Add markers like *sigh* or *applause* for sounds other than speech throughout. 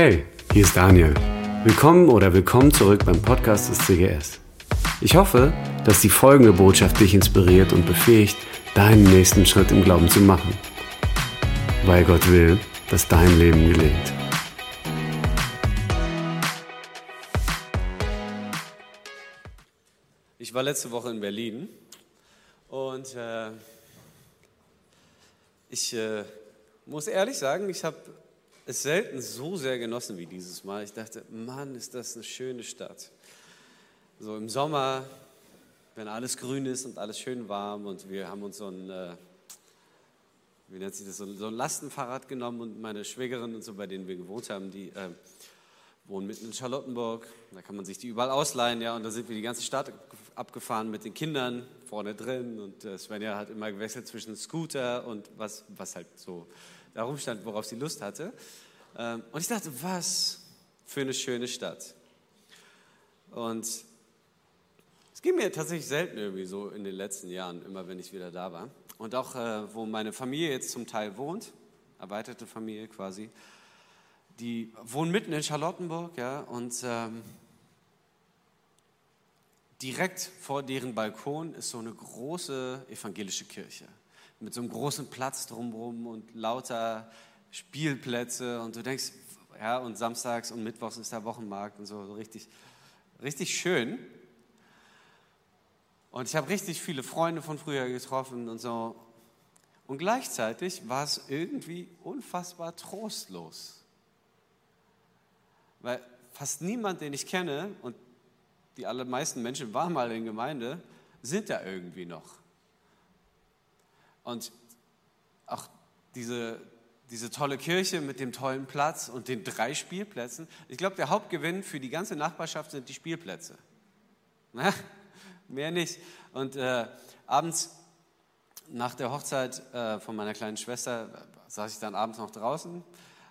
Hey, hier ist Daniel. Willkommen oder willkommen zurück beim Podcast des CGS. Ich hoffe, dass die folgende Botschaft dich inspiriert und befähigt, deinen nächsten Schritt im Glauben zu machen. Weil Gott will, dass dein Leben gelingt. Ich war letzte Woche in Berlin und äh, ich äh, muss ehrlich sagen, ich habe es selten so sehr genossen wie dieses Mal. Ich dachte, Mann, ist das eine schöne Stadt. So im Sommer, wenn alles grün ist und alles schön warm und wir haben uns so ein, äh, wie nennt sich das, so ein Lastenfahrrad genommen und meine Schwägerin und so, bei denen wir gewohnt haben, die äh, wohnen mitten in Charlottenburg. Da kann man sich die überall ausleihen, ja. Und da sind wir die ganze Stadt abgefahren mit den Kindern vorne drin. Und äh, Svenja hat immer gewechselt zwischen Scooter und was, was halt so da rumstand, worauf sie Lust hatte. Ähm, und ich dachte, was für eine schöne Stadt. Und es ging mir tatsächlich selten irgendwie so in den letzten Jahren, immer wenn ich wieder da war. Und auch, äh, wo meine Familie jetzt zum Teil wohnt, erweiterte Familie quasi, die wohnen mitten in Charlottenburg, ja, und ähm, direkt vor deren Balkon ist so eine große evangelische Kirche mit so einem großen Platz drumherum und lauter Spielplätze und du denkst, ja, und samstags und mittwochs ist der Wochenmarkt und so, so richtig, richtig schön. Und ich habe richtig viele Freunde von früher getroffen und so. Und gleichzeitig war es irgendwie unfassbar trostlos. Weil fast niemand, den ich kenne, und die allermeisten Menschen waren mal in Gemeinde, sind da irgendwie noch. Und auch diese, diese tolle Kirche mit dem tollen Platz und den drei Spielplätzen. Ich glaube, der Hauptgewinn für die ganze Nachbarschaft sind die Spielplätze. Na, *laughs* mehr nicht. Und äh, abends nach der Hochzeit äh, von meiner kleinen Schwester saß ich dann abends noch draußen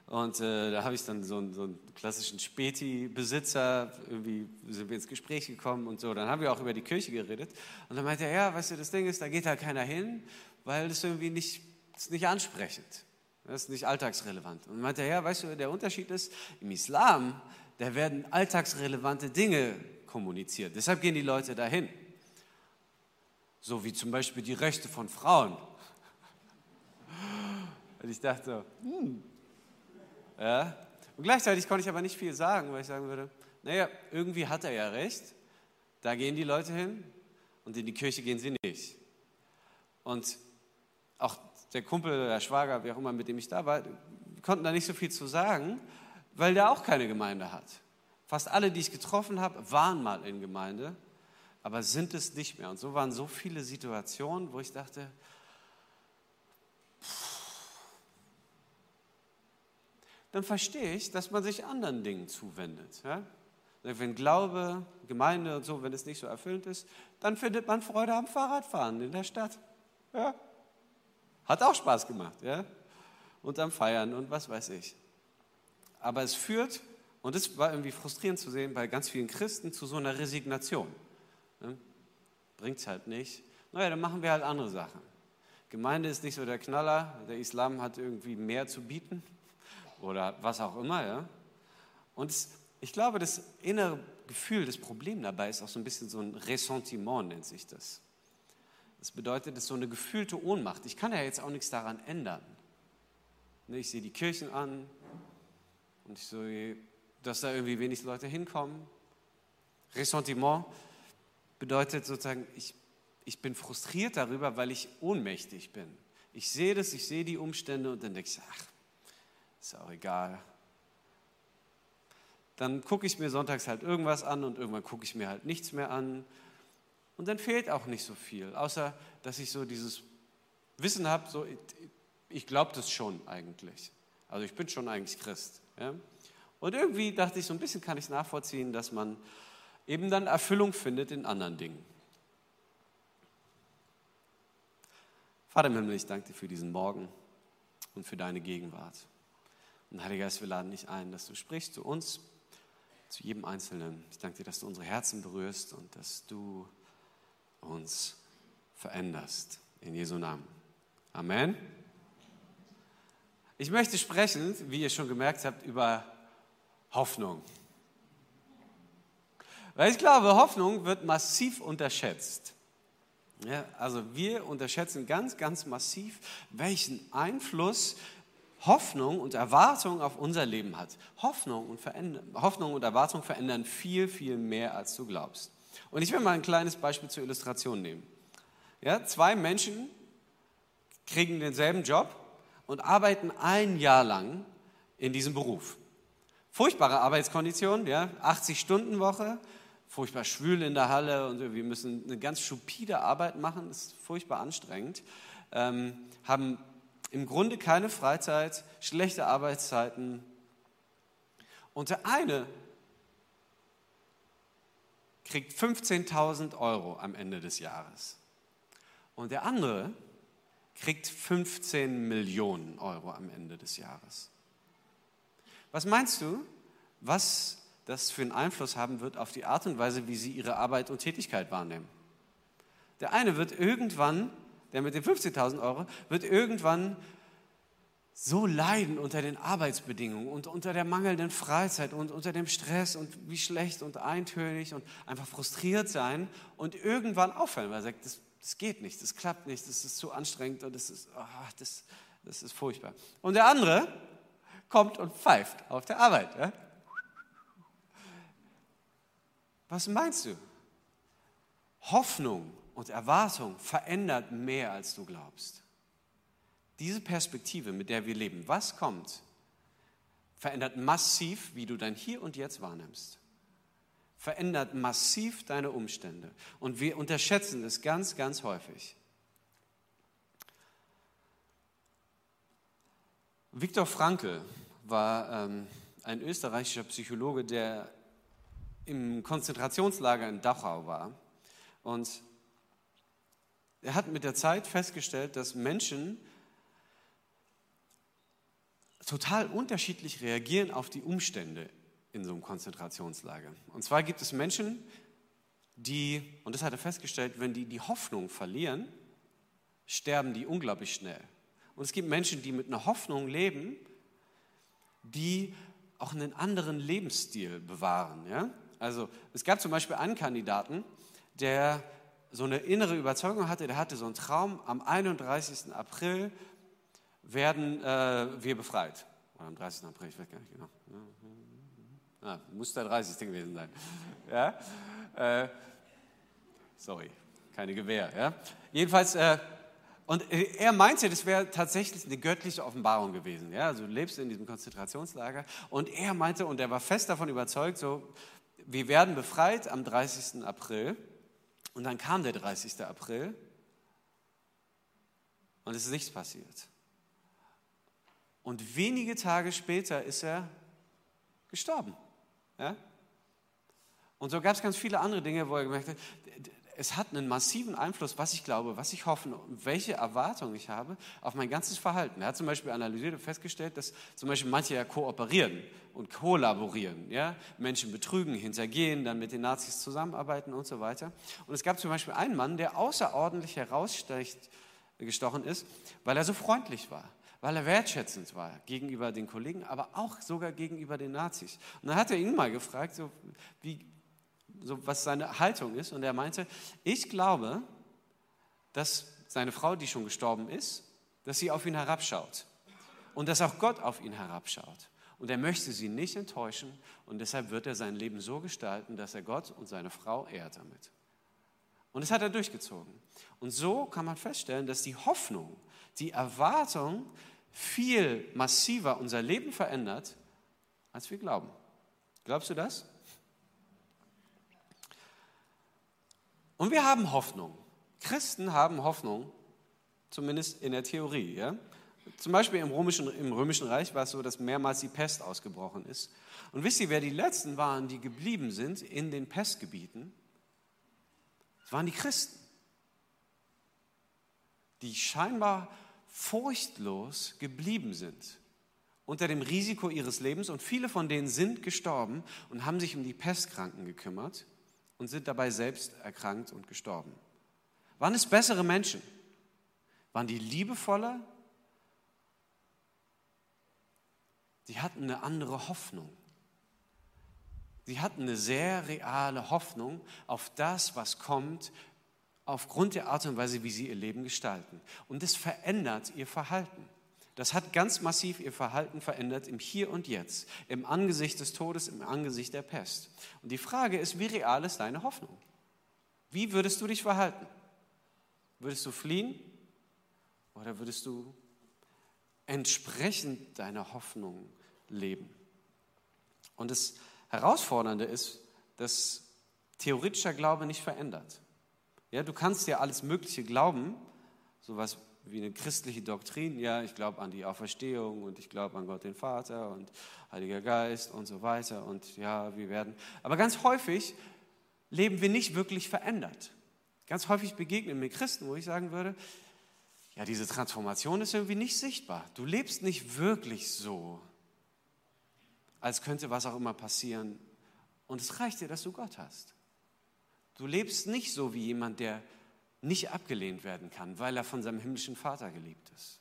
und äh, da habe ich dann so einen, so einen klassischen Späti-Besitzer, irgendwie sind wir ins Gespräch gekommen und so. Dann haben wir auch über die Kirche geredet. Und dann meinte er, ja, weißt du, das Ding ist, da geht halt keiner hin, weil das irgendwie nicht, das ist nicht ansprechend. Das ist nicht alltagsrelevant. Und meinte ja, weißt du, der Unterschied ist, im Islam, da werden alltagsrelevante Dinge kommuniziert. Deshalb gehen die Leute dahin. So wie zum Beispiel die Rechte von Frauen. *laughs* Und ich dachte, hm. Ja. Und gleichzeitig konnte ich aber nicht viel sagen, weil ich sagen würde, naja, irgendwie hat er ja recht. Da gehen die Leute hin und in die Kirche gehen sie nicht. Und auch der Kumpel, der Schwager, wie auch immer, mit dem ich da war, konnten da nicht so viel zu sagen, weil der auch keine Gemeinde hat. Fast alle, die ich getroffen habe, waren mal in Gemeinde, aber sind es nicht mehr. Und so waren so viele Situationen, wo ich dachte, dann verstehe ich, dass man sich anderen Dingen zuwendet. Ja? Wenn Glaube, Gemeinde und so, wenn es nicht so erfüllend ist, dann findet man Freude am Fahrradfahren in der Stadt. Ja? Hat auch Spaß gemacht, ja? Und am Feiern und was weiß ich. Aber es führt, und es war irgendwie frustrierend zu sehen, bei ganz vielen Christen zu so einer Resignation. Ne? Bringt es halt nicht. Naja, dann machen wir halt andere Sachen. Gemeinde ist nicht so der Knaller, der Islam hat irgendwie mehr zu bieten oder was auch immer. Ja? Und ich glaube, das innere Gefühl, das Problem dabei ist auch so ein bisschen so ein Ressentiment, nennt sich das. Das bedeutet, es ist so eine gefühlte Ohnmacht. Ich kann ja jetzt auch nichts daran ändern. Ne, ich sehe die Kirchen an und ich sehe, dass da irgendwie wenig Leute hinkommen. Ressentiment bedeutet sozusagen, ich, ich bin frustriert darüber, weil ich ohnmächtig bin. Ich sehe das, ich sehe die Umstände und dann denke ich, ach, ist auch egal. Dann gucke ich mir sonntags halt irgendwas an und irgendwann gucke ich mir halt nichts mehr an und dann fehlt auch nicht so viel, außer dass ich so dieses Wissen habe, so, ich glaube das schon eigentlich. Also ich bin schon eigentlich Christ. Ja? Und irgendwie dachte ich, so ein bisschen kann ich nachvollziehen, dass man eben dann Erfüllung findet in anderen Dingen. Vater im Himmel, ich danke dir für diesen Morgen und für deine Gegenwart. Und Heiliger Geist, wir laden dich ein, dass du sprichst zu uns, zu jedem Einzelnen. Ich danke dir, dass du unsere Herzen berührst und dass du uns veränderst. In Jesu Namen. Amen. Ich möchte sprechen, wie ihr schon gemerkt habt, über Hoffnung. Weil ich glaube, Hoffnung wird massiv unterschätzt. Ja, also wir unterschätzen ganz, ganz massiv, welchen Einfluss Hoffnung und Erwartung auf unser Leben hat. Hoffnung und, Hoffnung und Erwartung verändern viel, viel mehr, als du glaubst. Und ich will mal ein kleines Beispiel zur Illustration nehmen. Ja, zwei Menschen kriegen denselben Job und arbeiten ein Jahr lang in diesem Beruf. Furchtbare Arbeitskonditionen, ja, 80-Stunden-Woche, furchtbar schwül in der Halle und wir müssen eine ganz stupide Arbeit machen, ist furchtbar anstrengend, ähm, haben im Grunde keine Freizeit, schlechte Arbeitszeiten. Und der eine kriegt 15.000 Euro am Ende des Jahres und der andere kriegt 15 Millionen Euro am Ende des Jahres. Was meinst du, was das für einen Einfluss haben wird auf die Art und Weise, wie sie ihre Arbeit und Tätigkeit wahrnehmen. Der eine wird irgendwann, der mit den 15.000 Euro, wird irgendwann so leiden unter den Arbeitsbedingungen und unter der mangelnden Freizeit und unter dem Stress und wie schlecht und eintönig und einfach frustriert sein und irgendwann aufhören, weil er sagt, das, das geht nicht, das klappt nicht, das ist zu anstrengend und das ist, oh, das, das ist furchtbar. Und der andere kommt und pfeift auf der Arbeit. Ja? Was meinst du? Hoffnung und Erwartung verändert mehr, als du glaubst. Diese Perspektive, mit der wir leben, was kommt, verändert massiv, wie du dein Hier und Jetzt wahrnimmst. Verändert massiv deine Umstände. Und wir unterschätzen es ganz, ganz häufig. Viktor Frankl war ähm, ein österreichischer Psychologe, der im Konzentrationslager in Dachau war. Und er hat mit der Zeit festgestellt, dass Menschen total unterschiedlich reagieren auf die Umstände in so einem Konzentrationslager. Und zwar gibt es Menschen, die, und das hat er festgestellt, wenn die die Hoffnung verlieren, sterben die unglaublich schnell. Und es gibt Menschen, die mit einer Hoffnung leben, die auch einen anderen Lebensstil bewahren. Ja? Also es gab zum Beispiel einen Kandidaten, der so eine innere Überzeugung hatte, der hatte so einen Traum, am 31. April werden äh, wir befreit. Oder am 30. April, ich weiß gar nicht genau. Ah, muss der 30. gewesen sein. Ja? Äh, sorry, keine Gewehr. Ja? Jedenfalls, äh, und er meinte, das wäre tatsächlich eine göttliche Offenbarung gewesen. Ja? Also du lebst in diesem Konzentrationslager. Und er meinte, und er war fest davon überzeugt, so, wir werden befreit am 30. April. Und dann kam der 30. April und es ist nichts passiert. Und wenige Tage später ist er gestorben. Ja? Und so gab es ganz viele andere Dinge, wo er gemerkt hat, es hat einen massiven Einfluss, was ich glaube, was ich hoffe und welche Erwartungen ich habe auf mein ganzes Verhalten. Er hat zum Beispiel analysiert und festgestellt, dass zum Beispiel manche ja kooperieren und kollaborieren, ja? Menschen betrügen, hintergehen, dann mit den Nazis zusammenarbeiten und so weiter. Und es gab zum Beispiel einen Mann, der außerordentlich herausgestochen ist, weil er so freundlich war weil er wertschätzend war gegenüber den Kollegen, aber auch sogar gegenüber den Nazis. Und dann hat er ihn mal gefragt, so, wie, so was seine Haltung ist. Und er meinte, ich glaube, dass seine Frau, die schon gestorben ist, dass sie auf ihn herabschaut. Und dass auch Gott auf ihn herabschaut. Und er möchte sie nicht enttäuschen. Und deshalb wird er sein Leben so gestalten, dass er Gott und seine Frau ehrt damit. Und das hat er durchgezogen. Und so kann man feststellen, dass die Hoffnung, die Erwartung viel massiver unser Leben verändert, als wir glauben. Glaubst du das? Und wir haben Hoffnung. Christen haben Hoffnung, zumindest in der Theorie. Ja? Zum Beispiel im Römischen, im Römischen Reich war es so, dass mehrmals die Pest ausgebrochen ist. Und wisst ihr, wer die Letzten waren, die geblieben sind in den Pestgebieten? Das waren die Christen, die scheinbar furchtlos geblieben sind unter dem Risiko ihres Lebens. Und viele von denen sind gestorben und haben sich um die Pestkranken gekümmert und sind dabei selbst erkrankt und gestorben. Waren es bessere Menschen? Waren die liebevoller? Die hatten eine andere Hoffnung. Sie hatten eine sehr reale Hoffnung auf das, was kommt, aufgrund der Art und Weise, wie sie ihr Leben gestalten. Und das verändert ihr Verhalten. Das hat ganz massiv ihr Verhalten verändert im Hier und Jetzt, im Angesicht des Todes, im Angesicht der Pest. Und die Frage ist, wie real ist deine Hoffnung? Wie würdest du dich verhalten? Würdest du fliehen oder würdest du entsprechend deiner Hoffnung leben? Und das Herausfordernde ist, dass theoretischer Glaube nicht verändert. Ja, du kannst ja alles Mögliche glauben, sowas wie eine christliche Doktrin. Ja, ich glaube an die Auferstehung und ich glaube an Gott den Vater und Heiliger Geist und so weiter. Und ja, wir werden. Aber ganz häufig leben wir nicht wirklich verändert. Ganz häufig begegnen mir Christen, wo ich sagen würde, ja, diese Transformation ist irgendwie nicht sichtbar. Du lebst nicht wirklich so, als könnte was auch immer passieren. Und es reicht dir, dass du Gott hast. Du lebst nicht so wie jemand, der nicht abgelehnt werden kann, weil er von seinem himmlischen Vater geliebt ist.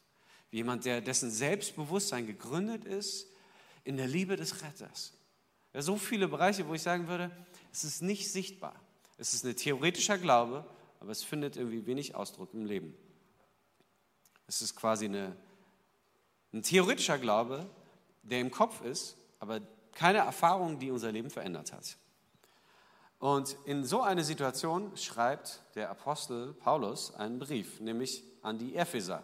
Wie jemand, der, dessen Selbstbewusstsein gegründet ist in der Liebe des Retters. Ja, so viele Bereiche, wo ich sagen würde, es ist nicht sichtbar. Es ist ein theoretischer Glaube, aber es findet irgendwie wenig Ausdruck im Leben. Es ist quasi eine, ein theoretischer Glaube, der im Kopf ist, aber keine Erfahrung, die unser Leben verändert hat. Und in so eine Situation schreibt der Apostel Paulus einen Brief, nämlich an die Epheser.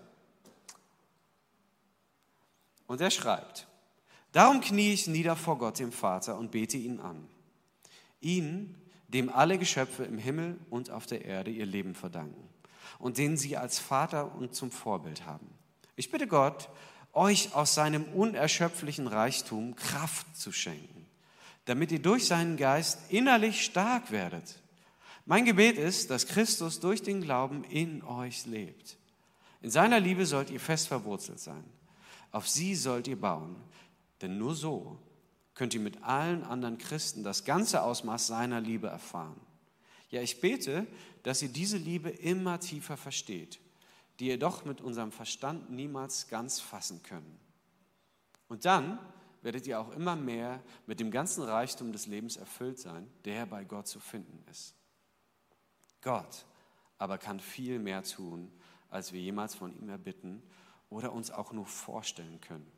Und er schreibt, darum knie ich nieder vor Gott, dem Vater, und bete ihn an. Ihn, dem alle Geschöpfe im Himmel und auf der Erde ihr Leben verdanken und den sie als Vater und zum Vorbild haben. Ich bitte Gott, euch aus seinem unerschöpflichen Reichtum Kraft zu schenken damit ihr durch seinen Geist innerlich stark werdet. Mein Gebet ist, dass Christus durch den Glauben in euch lebt. In seiner Liebe sollt ihr fest verwurzelt sein. Auf sie sollt ihr bauen, denn nur so könnt ihr mit allen anderen Christen das ganze Ausmaß seiner Liebe erfahren. Ja, ich bete, dass ihr diese Liebe immer tiefer versteht, die ihr doch mit unserem Verstand niemals ganz fassen können. Und dann werdet ihr auch immer mehr mit dem ganzen Reichtum des Lebens erfüllt sein, der bei Gott zu finden ist. Gott aber kann viel mehr tun, als wir jemals von ihm erbitten oder uns auch nur vorstellen können.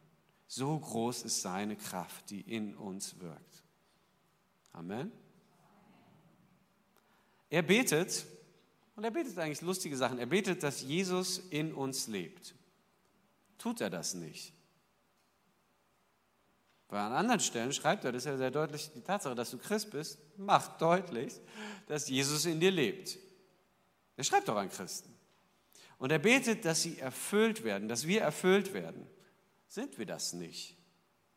So groß ist seine Kraft, die in uns wirkt. Amen. Er betet, und er betet eigentlich lustige Sachen. Er betet, dass Jesus in uns lebt. Tut er das nicht? Weil an anderen Stellen schreibt er, das ist ja sehr deutlich, die Tatsache, dass du Christ bist, macht deutlich, dass Jesus in dir lebt. Er schreibt doch an Christen. Und er betet, dass sie erfüllt werden, dass wir erfüllt werden. Sind wir das nicht?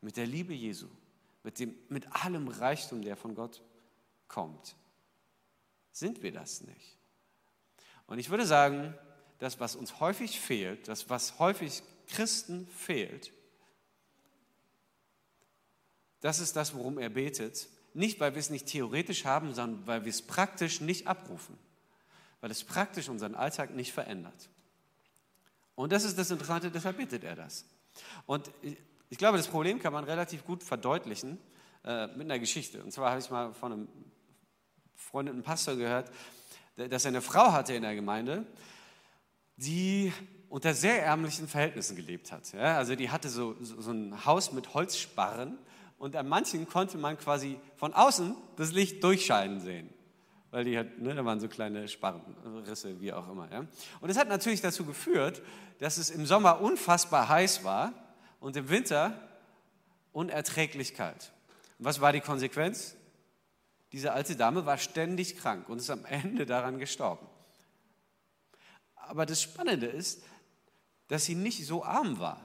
Mit der Liebe Jesu, mit, dem, mit allem Reichtum, der von Gott kommt. Sind wir das nicht? Und ich würde sagen, das, was uns häufig fehlt, das, was häufig Christen fehlt, das ist das, worum er betet. Nicht, weil wir es nicht theoretisch haben, sondern weil wir es praktisch nicht abrufen. Weil es praktisch unseren Alltag nicht verändert. Und das ist das Interessante, deshalb bittet er das. Und ich glaube, das Problem kann man relativ gut verdeutlichen äh, mit einer Geschichte. Und zwar habe ich mal von einem Freund, einem Pastor gehört, dass er eine Frau hatte in der Gemeinde, die unter sehr ärmlichen Verhältnissen gelebt hat. Ja, also die hatte so, so, so ein Haus mit Holzsparren und an manchen konnte man quasi von außen das Licht durchscheinen sehen. Weil die hat, ne, da waren so kleine Sparrenrisse, wie auch immer. Ja. Und das hat natürlich dazu geführt, dass es im Sommer unfassbar heiß war und im Winter unerträglich kalt. Und was war die Konsequenz? Diese alte Dame war ständig krank und ist am Ende daran gestorben. Aber das Spannende ist, dass sie nicht so arm war.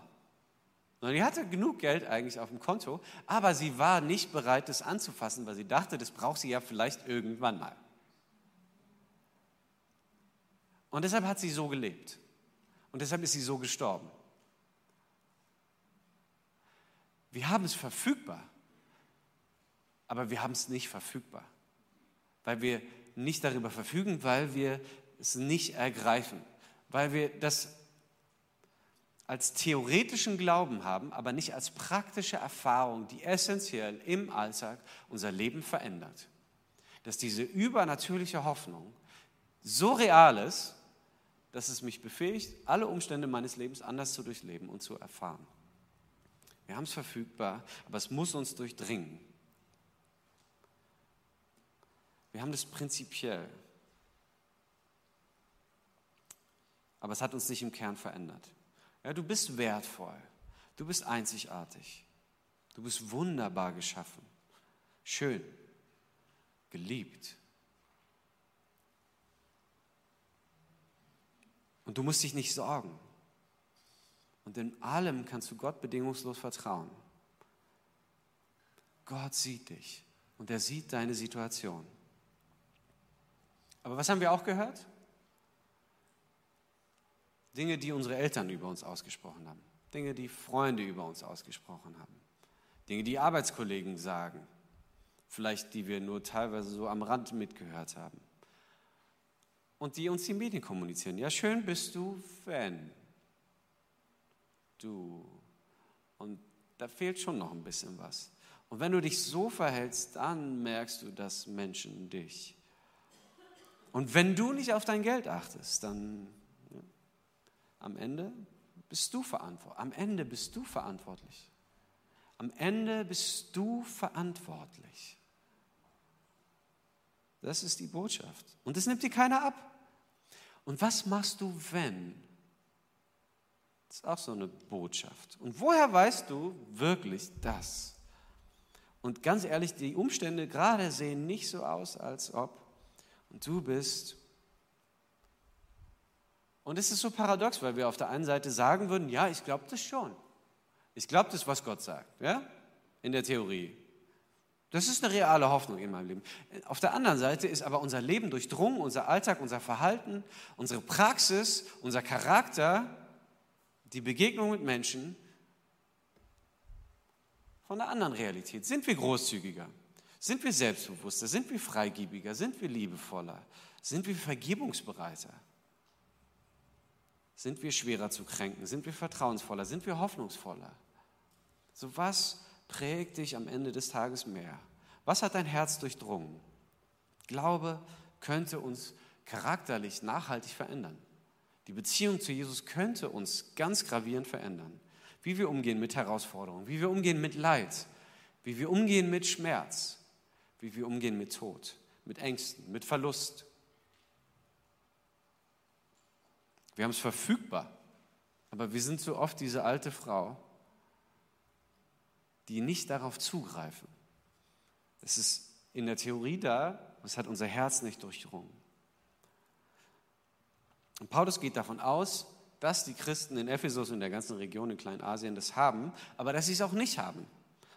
Und die hatte genug Geld eigentlich auf dem Konto, aber sie war nicht bereit, das anzufassen, weil sie dachte, das braucht sie ja vielleicht irgendwann mal. Und deshalb hat sie so gelebt. Und deshalb ist sie so gestorben. Wir haben es verfügbar, aber wir haben es nicht verfügbar, weil wir nicht darüber verfügen, weil wir es nicht ergreifen, weil wir das als theoretischen Glauben haben, aber nicht als praktische Erfahrung, die essentiell im Alltag unser Leben verändert. Dass diese übernatürliche Hoffnung so real ist, dass es mich befähigt, alle Umstände meines Lebens anders zu durchleben und zu erfahren. Wir haben es verfügbar, aber es muss uns durchdringen. Wir haben das prinzipiell. Aber es hat uns nicht im Kern verändert. Ja, du bist wertvoll. Du bist einzigartig. Du bist wunderbar geschaffen. Schön. Geliebt. Und du musst dich nicht sorgen. Und in allem kannst du Gott bedingungslos vertrauen. Gott sieht dich und er sieht deine Situation. Aber was haben wir auch gehört? Dinge, die unsere Eltern über uns ausgesprochen haben. Dinge, die Freunde über uns ausgesprochen haben. Dinge, die Arbeitskollegen sagen. Vielleicht die wir nur teilweise so am Rand mitgehört haben. Und die uns die Medien kommunizieren. Ja, schön bist du, wenn du. Und da fehlt schon noch ein bisschen was. Und wenn du dich so verhältst, dann merkst du, dass Menschen dich. Und wenn du nicht auf dein Geld achtest, dann ja, am Ende bist du verantwortlich. Am Ende bist du verantwortlich. Am Ende bist du verantwortlich. Das ist die Botschaft. Und das nimmt dir keiner ab. Und was machst du, wenn? Das ist auch so eine Botschaft. Und woher weißt du wirklich das? Und ganz ehrlich, die Umstände gerade sehen nicht so aus, als ob. Und du bist. Und es ist so paradox, weil wir auf der einen Seite sagen würden, ja, ich glaube das schon. Ich glaube das, was Gott sagt, ja, in der Theorie. Das ist eine reale Hoffnung in meinem Leben. Auf der anderen Seite ist aber unser Leben durchdrungen, unser Alltag, unser Verhalten, unsere Praxis, unser Charakter die Begegnung mit Menschen von einer anderen Realität. Sind wir großzügiger? Sind wir selbstbewusster? Sind wir freigebiger? Sind wir liebevoller? Sind wir vergebungsbereiter? Sind wir schwerer zu kränken? Sind wir vertrauensvoller? Sind wir hoffnungsvoller? So was prägt dich am Ende des Tages mehr? Was hat dein Herz durchdrungen? Glaube könnte uns charakterlich nachhaltig verändern. Die Beziehung zu Jesus könnte uns ganz gravierend verändern. Wie wir umgehen mit Herausforderungen, wie wir umgehen mit Leid, wie wir umgehen mit Schmerz, wie wir umgehen mit Tod, mit Ängsten, mit Verlust. Wir haben es verfügbar, aber wir sind so oft diese alte Frau, die nicht darauf zugreifen. Es ist in der Theorie da, es hat unser Herz nicht durchdrungen. Und Paulus geht davon aus, dass die Christen in Ephesus und der ganzen Region in Kleinasien das haben, aber dass sie es auch nicht haben.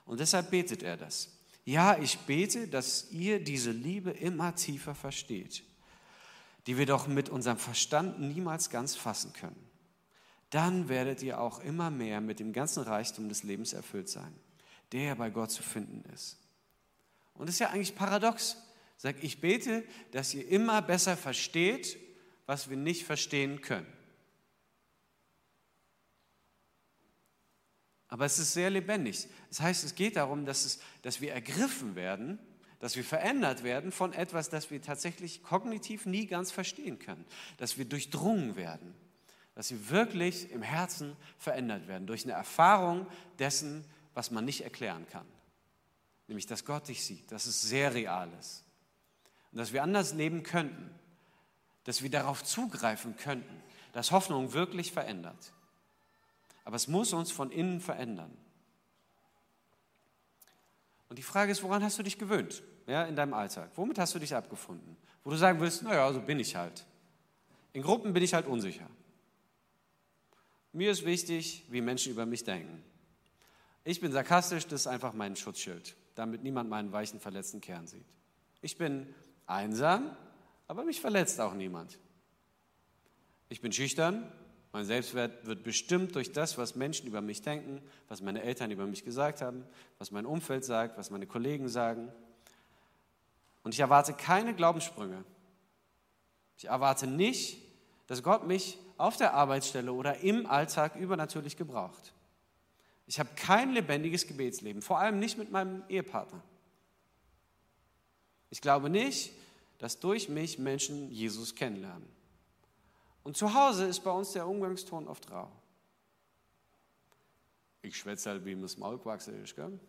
Und deshalb betet er das. Ja, ich bete, dass ihr diese Liebe immer tiefer versteht, die wir doch mit unserem Verstand niemals ganz fassen können. Dann werdet ihr auch immer mehr mit dem ganzen Reichtum des Lebens erfüllt sein, der bei Gott zu finden ist. Und das ist ja eigentlich paradox. Sag, ich bete, dass ihr immer besser versteht, was wir nicht verstehen können. Aber es ist sehr lebendig. Das heißt, es geht darum, dass, es, dass wir ergriffen werden, dass wir verändert werden von etwas, das wir tatsächlich kognitiv nie ganz verstehen können. Dass wir durchdrungen werden. Dass wir wirklich im Herzen verändert werden durch eine Erfahrung dessen, was man nicht erklären kann. Nämlich, dass Gott dich sieht, dass es sehr real ist. Und dass wir anders leben könnten, dass wir darauf zugreifen könnten, dass Hoffnung wirklich verändert. Aber es muss uns von innen verändern. Und die Frage ist, woran hast du dich gewöhnt ja, in deinem Alltag? Womit hast du dich abgefunden? Wo du sagen willst, naja, so bin ich halt. In Gruppen bin ich halt unsicher. Mir ist wichtig, wie Menschen über mich denken. Ich bin sarkastisch, das ist einfach mein Schutzschild, damit niemand meinen weichen, verletzten Kern sieht. Ich bin einsam, aber mich verletzt auch niemand. Ich bin schüchtern, mein Selbstwert wird bestimmt durch das, was Menschen über mich denken, was meine Eltern über mich gesagt haben, was mein Umfeld sagt, was meine Kollegen sagen. Und ich erwarte keine Glaubenssprünge. Ich erwarte nicht, dass Gott mich auf der Arbeitsstelle oder im Alltag übernatürlich gebraucht. Ich habe kein lebendiges Gebetsleben, vor allem nicht mit meinem Ehepartner. Ich glaube nicht, dass durch mich Menschen Jesus kennenlernen. Und zu Hause ist bei uns der Umgangston oft rau. Ich schwätze halt, wie ihm das Maul gewachsen ist. Gell?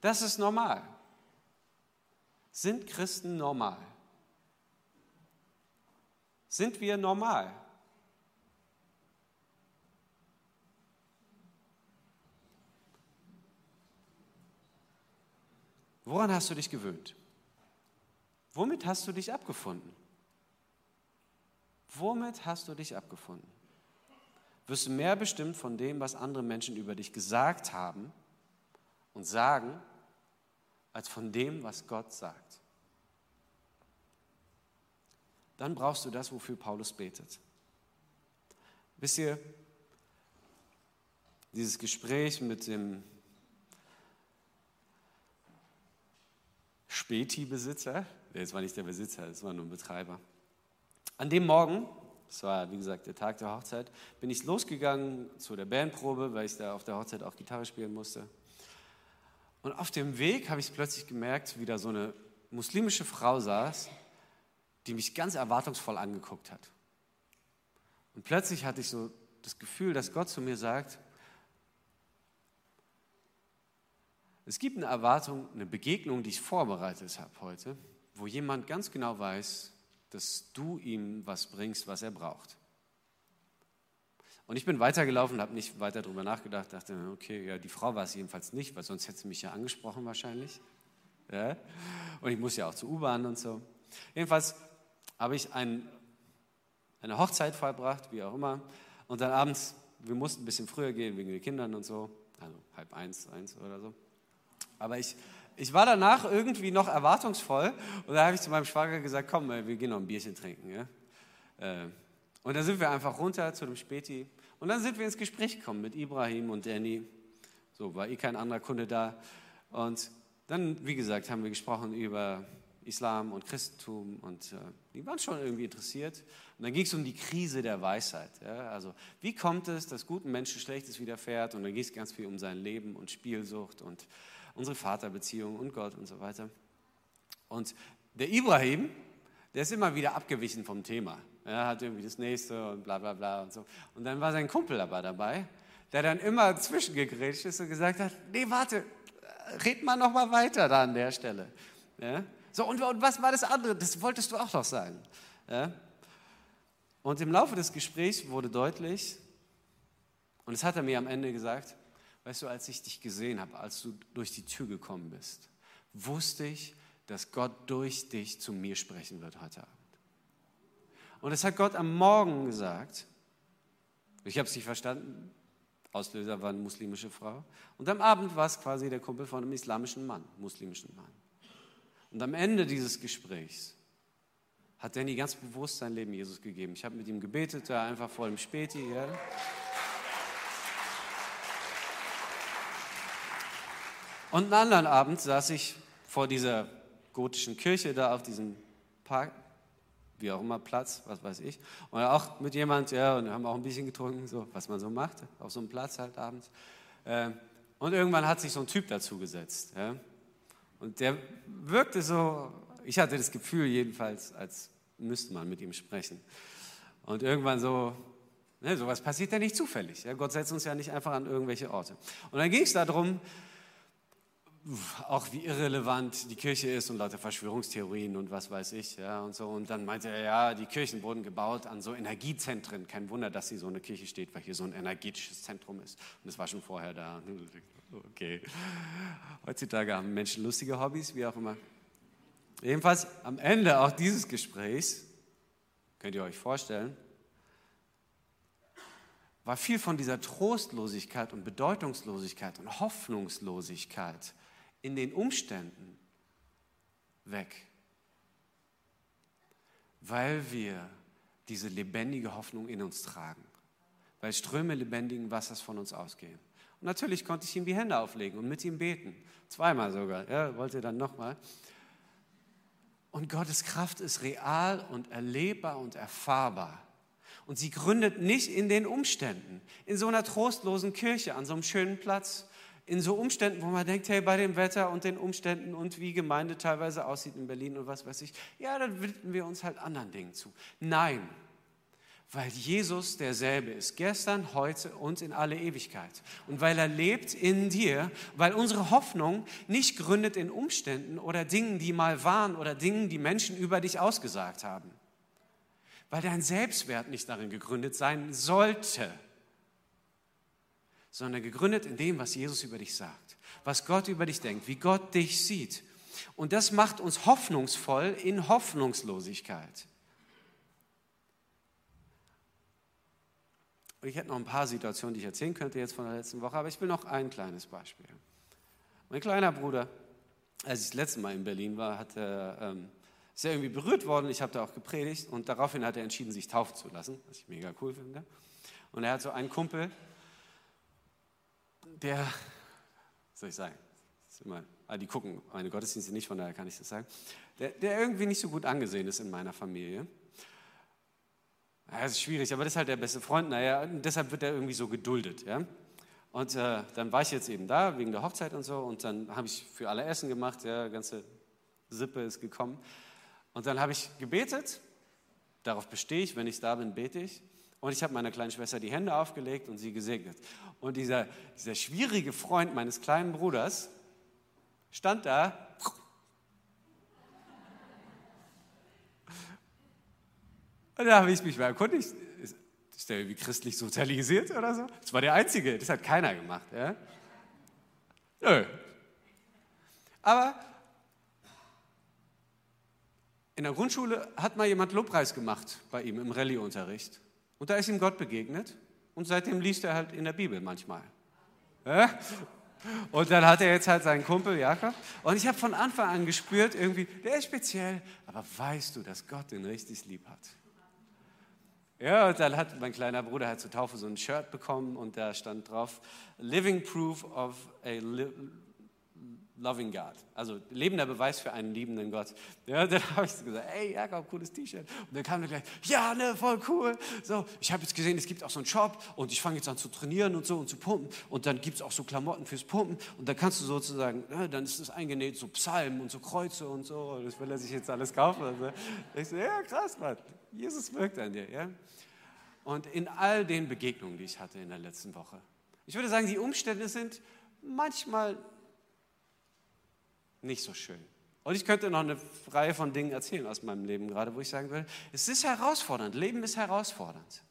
Das ist normal. Sind Christen normal? Sind wir normal? Woran hast du dich gewöhnt? Womit hast du dich abgefunden? Womit hast du dich abgefunden? Wirst du mehr bestimmt von dem, was andere Menschen über dich gesagt haben und sagen, als von dem, was Gott sagt? Dann brauchst du das, wofür Paulus betet. Wisst ihr, dieses Gespräch mit dem Späti-Besitzer, jetzt war nicht der Besitzer, das war nur ein Betreiber. An dem Morgen, das war wie gesagt der Tag der Hochzeit, bin ich losgegangen zu der Bandprobe, weil ich da auf der Hochzeit auch Gitarre spielen musste. Und auf dem Weg habe ich plötzlich gemerkt, wie da so eine muslimische Frau saß, die mich ganz erwartungsvoll angeguckt hat. Und plötzlich hatte ich so das Gefühl, dass Gott zu mir sagt, Es gibt eine Erwartung, eine Begegnung, die ich vorbereitet habe heute, wo jemand ganz genau weiß, dass du ihm was bringst, was er braucht. Und ich bin weitergelaufen, habe nicht weiter darüber nachgedacht, dachte, okay, ja, die Frau war es jedenfalls nicht, weil sonst hätte sie mich ja angesprochen wahrscheinlich. Ja? Und ich muss ja auch zur U-Bahn und so. Jedenfalls habe ich ein, eine Hochzeit vollbracht, wie auch immer. Und dann abends, wir mussten ein bisschen früher gehen wegen den Kindern und so, also halb eins, eins oder so. Aber ich, ich war danach irgendwie noch erwartungsvoll und da habe ich zu meinem Schwager gesagt, komm, wir gehen noch ein Bierchen trinken. Ja? Äh, und dann sind wir einfach runter zu dem Späti und dann sind wir ins Gespräch gekommen mit Ibrahim und Danny. So, war eh kein anderer Kunde da. Und dann, wie gesagt, haben wir gesprochen über Islam und Christentum und äh, die waren schon irgendwie interessiert. Und dann ging es um die Krise der Weisheit. Ja? Also wie kommt es, dass guten Menschen Schlechtes widerfährt? Und dann ging es ganz viel um sein Leben und Spielsucht und unsere Vaterbeziehung und Gott und so weiter. Und der Ibrahim, der ist immer wieder abgewichen vom Thema. Er hat irgendwie das nächste und bla bla bla und so. Und dann war sein Kumpel aber dabei, der dann immer zwischengegrätscht ist und gesagt hat, nee, warte, red mal noch mal weiter da an der Stelle. Ja? So, und, und, was war das andere? Das wolltest du auch noch sagen. Ja? Und im Laufe des Gesprächs wurde deutlich, und das hat er mir am Ende gesagt, Weißt du, als ich dich gesehen habe, als du durch die Tür gekommen bist, wusste ich, dass Gott durch dich zu mir sprechen wird heute Abend. Und das hat Gott am Morgen gesagt. Ich habe es nicht verstanden. Auslöser war eine muslimische Frau. Und am Abend war es quasi der Kumpel von einem islamischen Mann, muslimischen Mann. Und am Ende dieses Gesprächs hat Danny ganz bewusst sein Leben Jesus gegeben. Ich habe mit ihm gebetet, da einfach vor dem Späti. Ja. Und einen anderen Abend saß ich vor dieser gotischen Kirche da auf diesem Park, wie auch immer, Platz, was weiß ich. Und auch mit jemand, ja, und wir haben auch ein bisschen getrunken, so, was man so macht, auf so einem Platz halt abends. Ähm, und irgendwann hat sich so ein Typ dazu gesetzt. Ja. Und der wirkte so, ich hatte das Gefühl jedenfalls, als müsste man mit ihm sprechen. Und irgendwann so, ne, sowas passiert ja nicht zufällig. Ja. Gott setzt uns ja nicht einfach an irgendwelche Orte. Und dann ging es darum, auch wie irrelevant die Kirche ist und lauter Verschwörungstheorien und was weiß ich. Ja, und, so. und dann meinte er, ja, die Kirchen wurden gebaut an so Energiezentren. Kein Wunder, dass hier so eine Kirche steht, weil hier so ein energetisches Zentrum ist. Und es war schon vorher da. Okay. Heutzutage haben Menschen lustige Hobbys, wie auch immer. Jedenfalls am Ende auch dieses Gesprächs, könnt ihr euch vorstellen, war viel von dieser Trostlosigkeit und Bedeutungslosigkeit und Hoffnungslosigkeit in den Umständen weg, weil wir diese lebendige Hoffnung in uns tragen, weil Ströme lebendigen Wassers von uns ausgehen. Und natürlich konnte ich ihm die Hände auflegen und mit ihm beten, zweimal sogar, er wollte dann nochmal. Und Gottes Kraft ist real und erlebbar und erfahrbar Und sie gründet nicht in den Umständen, in so einer trostlosen Kirche, an so einem schönen Platz, in so Umständen, wo man denkt, hey, bei dem Wetter und den Umständen und wie Gemeinde teilweise aussieht in Berlin und was weiß ich, ja, dann widmen wir uns halt anderen Dingen zu. Nein, weil Jesus derselbe ist, gestern, heute und in alle Ewigkeit. Und weil er lebt in dir, weil unsere Hoffnung nicht gründet in Umständen oder Dingen, die mal waren oder Dingen, die Menschen über dich ausgesagt haben. Weil dein Selbstwert nicht darin gegründet sein sollte sondern gegründet in dem, was Jesus über dich sagt, was Gott über dich denkt, wie Gott dich sieht. Und das macht uns hoffnungsvoll in Hoffnungslosigkeit. Und ich hätte noch ein paar Situationen, die ich erzählen könnte jetzt von der letzten Woche, aber ich will noch ein kleines Beispiel. Mein kleiner Bruder, als ich das letzte Mal in Berlin war, hat er, ähm, ist er irgendwie berührt worden. Ich habe da auch gepredigt und daraufhin hat er entschieden, sich taufen zu lassen, was ich mega cool finde. Und er hat so einen Kumpel, der, soll ich sagen, immer, ah, die gucken meine Gottesdienste nicht, von daher kann ich das sagen, der, der irgendwie nicht so gut angesehen ist in meiner Familie. Ja, das ist schwierig, aber das ist halt der beste Freund. Naja, deshalb wird er irgendwie so geduldet. Ja? Und äh, dann war ich jetzt eben da wegen der Hochzeit und so. Und dann habe ich für alle Essen gemacht. Ja, ganze Sippe ist gekommen. Und dann habe ich gebetet. Darauf bestehe ich. Wenn ich da bin, bete ich. Und ich habe meiner kleinen Schwester die Hände aufgelegt und sie gesegnet. Und dieser, dieser schwierige Freund meines kleinen Bruders stand da. Und da habe ich mich mal erkundigt, ist, der irgendwie christlich sozialisiert oder so? Das war der Einzige, das hat keiner gemacht. Ja? Nö. Aber in der Grundschule hat mal jemand Lobpreis gemacht bei ihm im Rallye-Unterricht. Und da ist ihm Gott begegnet und seitdem liest er halt in der Bibel manchmal. Und dann hat er jetzt halt seinen Kumpel Jakob. Und ich habe von Anfang an gespürt, irgendwie, der ist speziell, aber weißt du, dass Gott den richtig lieb hat? Ja, und dann hat mein kleiner Bruder halt zur Taufe so ein Shirt bekommen und da stand drauf, Living Proof of a Loving God. Also lebender Beweis für einen liebenden Gott. Ja, dann habe ich gesagt, ey Jakob, cooles T-Shirt. Und dann kam er gleich, ja, ne, voll cool. So, ich habe jetzt gesehen, es gibt auch so einen Shop und ich fange jetzt an zu trainieren und so und zu pumpen. Und dann gibt es auch so Klamotten fürs Pumpen. Und dann kannst du sozusagen, ja, dann ist es eingenäht, so Psalmen und so Kreuze und so. Das will er sich jetzt alles kaufen. Also, ich so, ja, krass, Mann. Jesus wirkt an dir. Ja? Und in all den Begegnungen, die ich hatte in der letzten Woche, ich würde sagen, die Umstände sind manchmal nicht so schön. Und ich könnte noch eine Reihe von Dingen erzählen aus meinem Leben gerade, wo ich sagen will, es ist herausfordernd, Leben ist herausfordernd.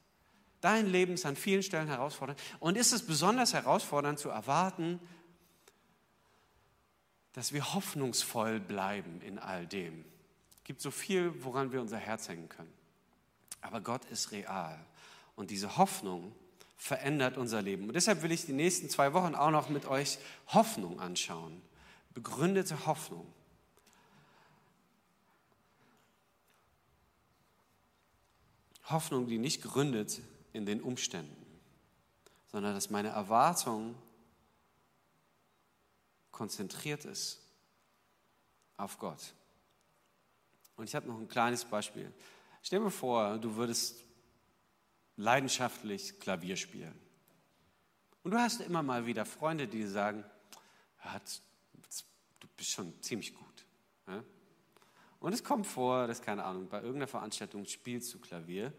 Dein Leben ist an vielen Stellen herausfordernd. Und ist es besonders herausfordernd zu erwarten, dass wir hoffnungsvoll bleiben in all dem. Es gibt so viel, woran wir unser Herz hängen können. Aber Gott ist real. Und diese Hoffnung verändert unser Leben. Und deshalb will ich die nächsten zwei Wochen auch noch mit euch Hoffnung anschauen begründete Hoffnung. Hoffnung, die nicht gründet in den Umständen, sondern dass meine Erwartung konzentriert ist auf Gott. Und ich habe noch ein kleines Beispiel. Stell dir vor, du würdest leidenschaftlich Klavier spielen. Und du hast immer mal wieder Freunde, die sagen, hat bist schon ziemlich gut. Ja? Und es kommt vor, dass, keine Ahnung, bei irgendeiner Veranstaltung spielst du Klavier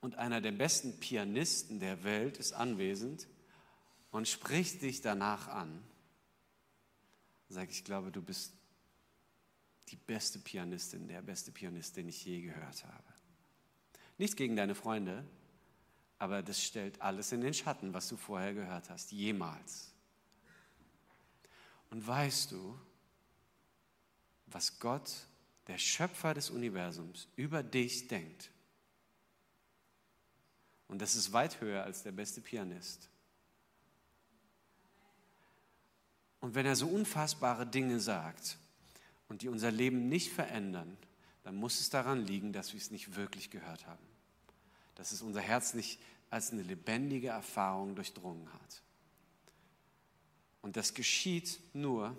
und einer der besten Pianisten der Welt ist anwesend und spricht dich danach an. Sag, ich glaube, du bist die beste Pianistin, der beste Pianist, den ich je gehört habe. Nichts gegen deine Freunde, aber das stellt alles in den Schatten, was du vorher gehört hast, jemals. Und weißt du, was Gott, der Schöpfer des Universums, über dich denkt? Und das ist weit höher als der beste Pianist. Und wenn er so unfassbare Dinge sagt und die unser Leben nicht verändern, dann muss es daran liegen, dass wir es nicht wirklich gehört haben. Dass es unser Herz nicht als eine lebendige Erfahrung durchdrungen hat. Und das geschieht nur,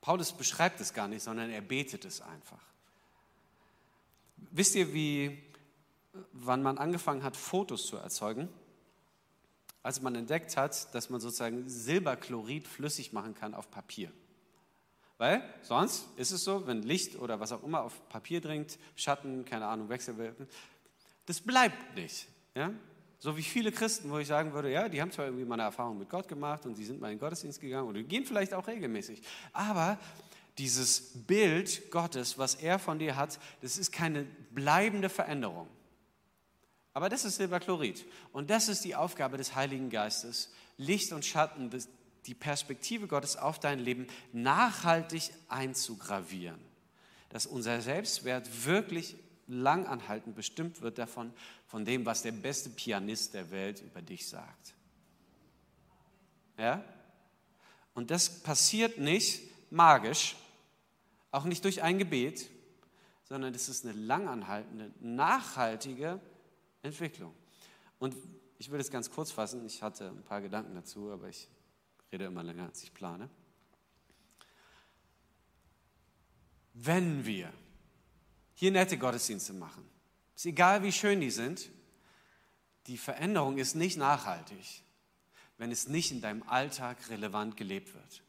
Paulus beschreibt es gar nicht, sondern er betet es einfach. Wisst ihr, wie, wann man angefangen hat, Fotos zu erzeugen? Als man entdeckt hat, dass man sozusagen Silberchlorid flüssig machen kann auf Papier. Weil sonst ist es so, wenn Licht oder was auch immer auf Papier dringt, Schatten, keine Ahnung, Wechselwirkung, das bleibt nicht. Ja? So wie viele Christen, wo ich sagen würde, ja, die haben zwar irgendwie mal eine Erfahrung mit Gott gemacht und die sind mal in den Gottesdienst gegangen oder gehen vielleicht auch regelmäßig, aber dieses Bild Gottes, was er von dir hat, das ist keine bleibende Veränderung. Aber das ist Silberchlorid. Und das ist die Aufgabe des Heiligen Geistes, Licht und Schatten, die Perspektive Gottes auf dein Leben nachhaltig einzugravieren. Dass unser Selbstwert wirklich langanhaltend bestimmt wird davon, von dem, was der beste Pianist der Welt über dich sagt. Ja? Und das passiert nicht magisch, auch nicht durch ein Gebet, sondern das ist eine langanhaltende, nachhaltige Entwicklung. Und ich will es ganz kurz fassen. Ich hatte ein paar Gedanken dazu, aber ich rede immer länger, als ich plane. Wenn wir hier nette Gottesdienste machen, ist egal, wie schön die sind, die Veränderung ist nicht nachhaltig, wenn es nicht in deinem Alltag relevant gelebt wird.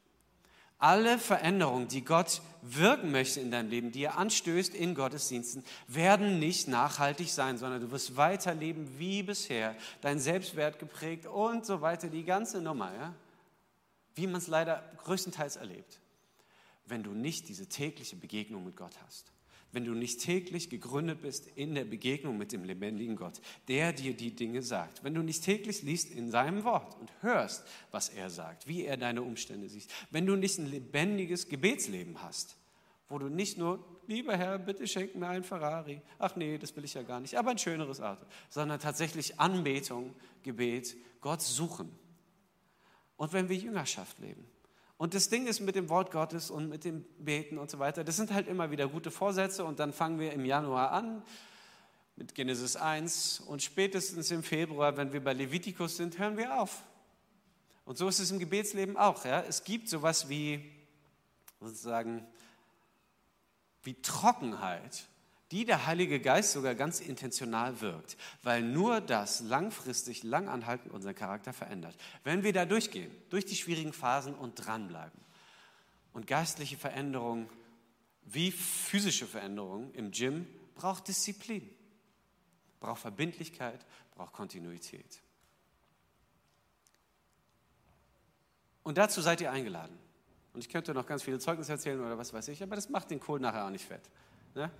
Alle Veränderungen, die Gott wirken möchte in deinem Leben, die er anstößt in Gottesdiensten, werden nicht nachhaltig sein, sondern du wirst weiterleben wie bisher, dein Selbstwert geprägt und so weiter, die ganze Nummer, ja? wie man es leider größtenteils erlebt, wenn du nicht diese tägliche Begegnung mit Gott hast wenn du nicht täglich gegründet bist in der Begegnung mit dem lebendigen Gott, der dir die Dinge sagt. Wenn du nicht täglich liest in seinem Wort und hörst, was er sagt, wie er deine Umstände sieht. Wenn du nicht ein lebendiges Gebetsleben hast, wo du nicht nur, lieber Herr, bitte schenk mir ein Ferrari. Ach nee, das will ich ja gar nicht, aber ein schöneres Auto. Sondern tatsächlich Anbetung, Gebet, Gott suchen. Und wenn wir Jüngerschaft leben, und das Ding ist mit dem Wort Gottes und mit dem Beten und so weiter, das sind halt immer wieder gute Vorsätze und dann fangen wir im Januar an mit Genesis 1 und spätestens im Februar, wenn wir bei Levitikus sind, hören wir auf. Und so ist es im Gebetsleben auch. Ja? Es gibt sowas wie sozusagen wie Trockenheit die der Heilige Geist sogar ganz intentional wirkt, weil nur das langfristig, langanhaltend unseren Charakter verändert. Wenn wir da durchgehen, durch die schwierigen Phasen und dranbleiben und geistliche Veränderung wie physische Veränderung im Gym braucht Disziplin, braucht Verbindlichkeit, braucht Kontinuität. Und dazu seid ihr eingeladen. Und ich könnte noch ganz viele Zeugnisse erzählen oder was weiß ich, aber das macht den Kohl nachher auch nicht fett. Ne?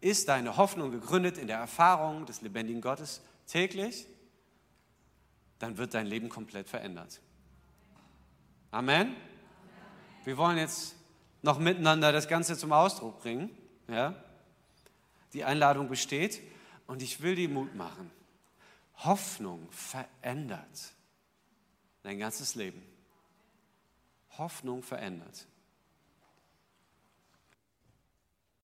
Ist deine Hoffnung gegründet in der Erfahrung des lebendigen Gottes täglich? Dann wird dein Leben komplett verändert. Amen. Wir wollen jetzt noch miteinander das Ganze zum Ausdruck bringen. Ja? Die Einladung besteht und ich will dir Mut machen. Hoffnung verändert dein ganzes Leben. Hoffnung verändert.